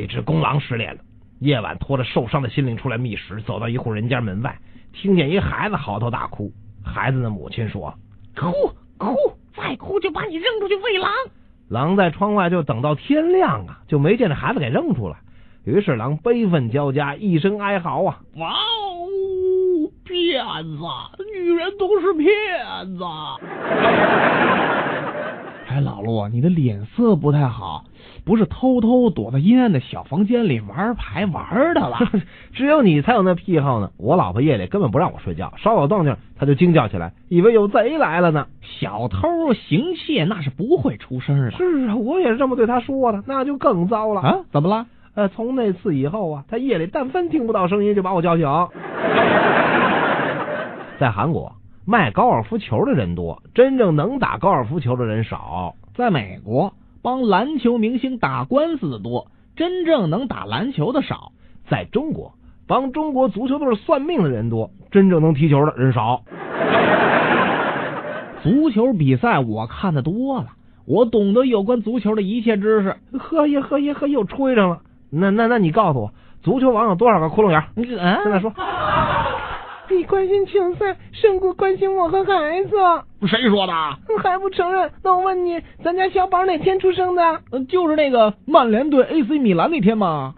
那只公狼失恋了，夜晚拖着受伤的心灵出来觅食，走到一户人家门外，听见一孩子嚎啕大哭。孩子的母亲说：“哭哭，再哭就把你扔出去喂狼。”狼在窗外就等到天亮啊，就没见这孩子给扔出来。于是狼悲愤交加，一声哀嚎啊！哇哦，骗子，女人都是骗子。哎，老陆，你的脸色不太好，不是偷偷躲在阴暗的小房间里玩牌玩的了？只有你才有那癖好呢。我老婆夜里根本不让我睡觉，稍有动静，她就惊叫起来，以为有贼来了呢。小偷行窃那是不会出声的。是啊，我也是这么对她说的，那就更糟了啊！怎么了？呃，从那次以后啊，她夜里但凡听不到声音，就把我叫醒。在韩国。卖高尔夫球的人多，真正能打高尔夫球的人少。在美国，帮篮球明星打官司的多，真正能打篮球的少。在中国，帮中国足球队算命的人多，真正能踢球的人少。足球比赛我看的多了，我懂得有关足球的一切知识。呵耶呵耶呵，又吹上了。那那那你告诉我，足球网有多少个窟窿眼？你现在说。你关心球赛胜过关心我和孩子。谁说的？还不承认？那我问你，咱家小宝哪天出生的？就是那个曼联对 AC 米兰那天吗？